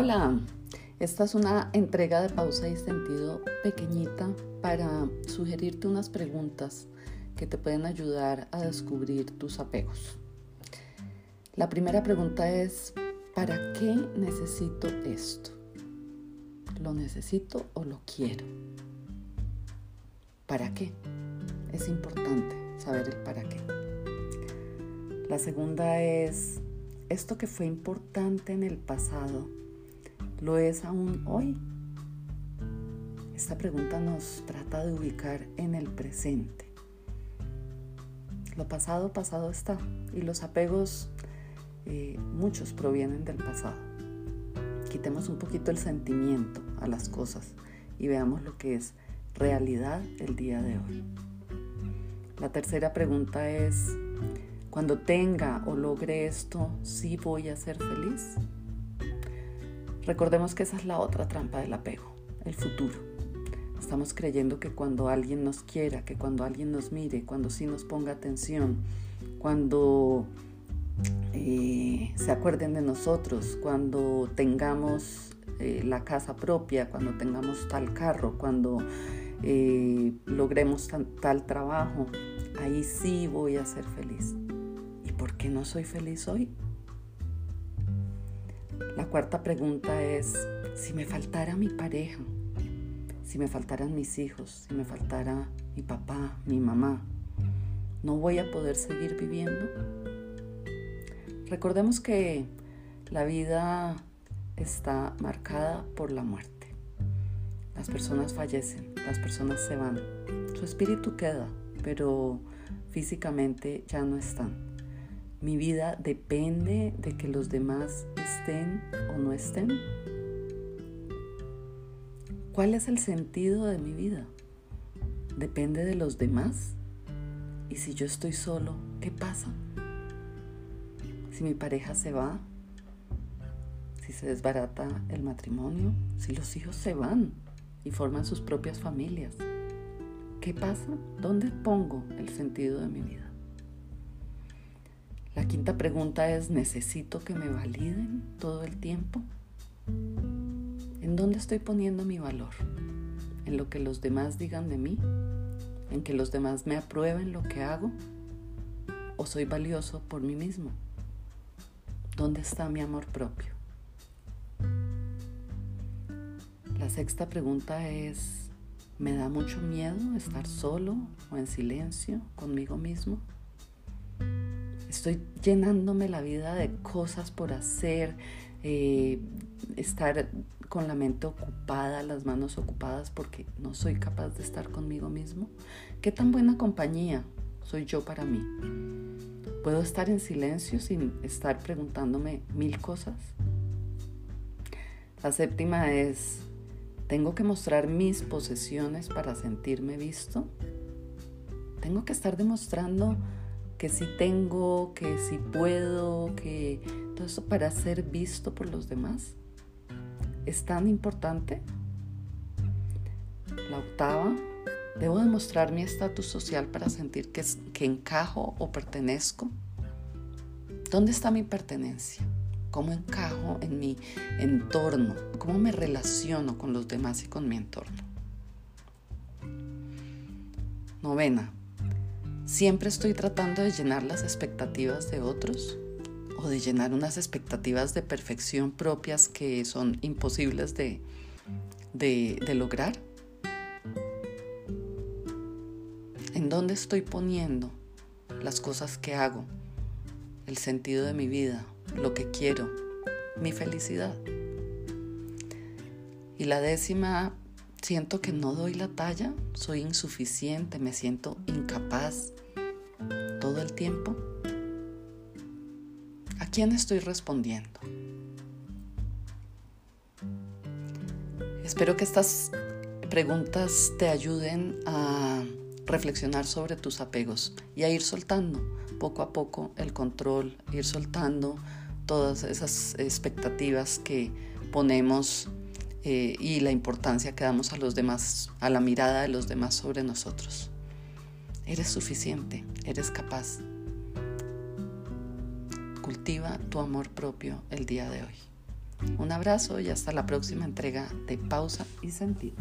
Hola, esta es una entrega de pausa y sentido pequeñita para sugerirte unas preguntas que te pueden ayudar a descubrir tus apegos. La primera pregunta es, ¿para qué necesito esto? ¿Lo necesito o lo quiero? ¿Para qué? Es importante saber el para qué. La segunda es, ¿esto que fue importante en el pasado ¿Lo es aún hoy? Esta pregunta nos trata de ubicar en el presente. Lo pasado, pasado está. Y los apegos, eh, muchos provienen del pasado. Quitemos un poquito el sentimiento a las cosas y veamos lo que es realidad el día de hoy. La tercera pregunta es, cuando tenga o logre esto, ¿sí voy a ser feliz? Recordemos que esa es la otra trampa del apego, el futuro. Estamos creyendo que cuando alguien nos quiera, que cuando alguien nos mire, cuando sí nos ponga atención, cuando eh, se acuerden de nosotros, cuando tengamos eh, la casa propia, cuando tengamos tal carro, cuando eh, logremos tal trabajo, ahí sí voy a ser feliz. ¿Y por qué no soy feliz hoy? La cuarta pregunta es, si me faltara mi pareja, si me faltaran mis hijos, si me faltara mi papá, mi mamá, ¿no voy a poder seguir viviendo? Recordemos que la vida está marcada por la muerte. Las personas fallecen, las personas se van, su espíritu queda, pero físicamente ya no están. Mi vida depende de que los demás estén o no estén. ¿Cuál es el sentido de mi vida? ¿Depende de los demás? ¿Y si yo estoy solo, qué pasa? Si mi pareja se va, si se desbarata el matrimonio, si los hijos se van y forman sus propias familias, ¿qué pasa? ¿Dónde pongo el sentido de mi vida? La quinta pregunta es, ¿necesito que me validen todo el tiempo? ¿En dónde estoy poniendo mi valor? ¿En lo que los demás digan de mí? ¿En que los demás me aprueben lo que hago? ¿O soy valioso por mí mismo? ¿Dónde está mi amor propio? La sexta pregunta es, ¿me da mucho miedo estar solo o en silencio conmigo mismo? Estoy llenándome la vida de cosas por hacer, eh, estar con la mente ocupada, las manos ocupadas porque no soy capaz de estar conmigo mismo. ¿Qué tan buena compañía soy yo para mí? ¿Puedo estar en silencio sin estar preguntándome mil cosas? La séptima es, ¿tengo que mostrar mis posesiones para sentirme visto? ¿Tengo que estar demostrando que si tengo, que si puedo, que todo eso para ser visto por los demás es tan importante. La octava, debo demostrar mi estatus social para sentir que, que encajo o pertenezco. ¿Dónde está mi pertenencia? ¿Cómo encajo en mi entorno? ¿Cómo me relaciono con los demás y con mi entorno? Novena, Siempre estoy tratando de llenar las expectativas de otros o de llenar unas expectativas de perfección propias que son imposibles de, de, lograr. ¿En dónde estoy poniendo las cosas que hago, el sentido de mi vida, lo que quiero, mi felicidad? Y la décima siento que no doy la talla, soy insuficiente, me siento incapaz todo el tiempo. ¿A quién estoy respondiendo? Espero que estas preguntas te ayuden a reflexionar sobre tus apegos y a ir soltando poco a poco el control, ir soltando todas esas expectativas que ponemos eh, y la importancia que damos a los demás, a la mirada de los demás sobre nosotros. Eres suficiente, eres capaz. Cultiva tu amor propio el día de hoy. Un abrazo y hasta la próxima entrega de Pausa y Sentido.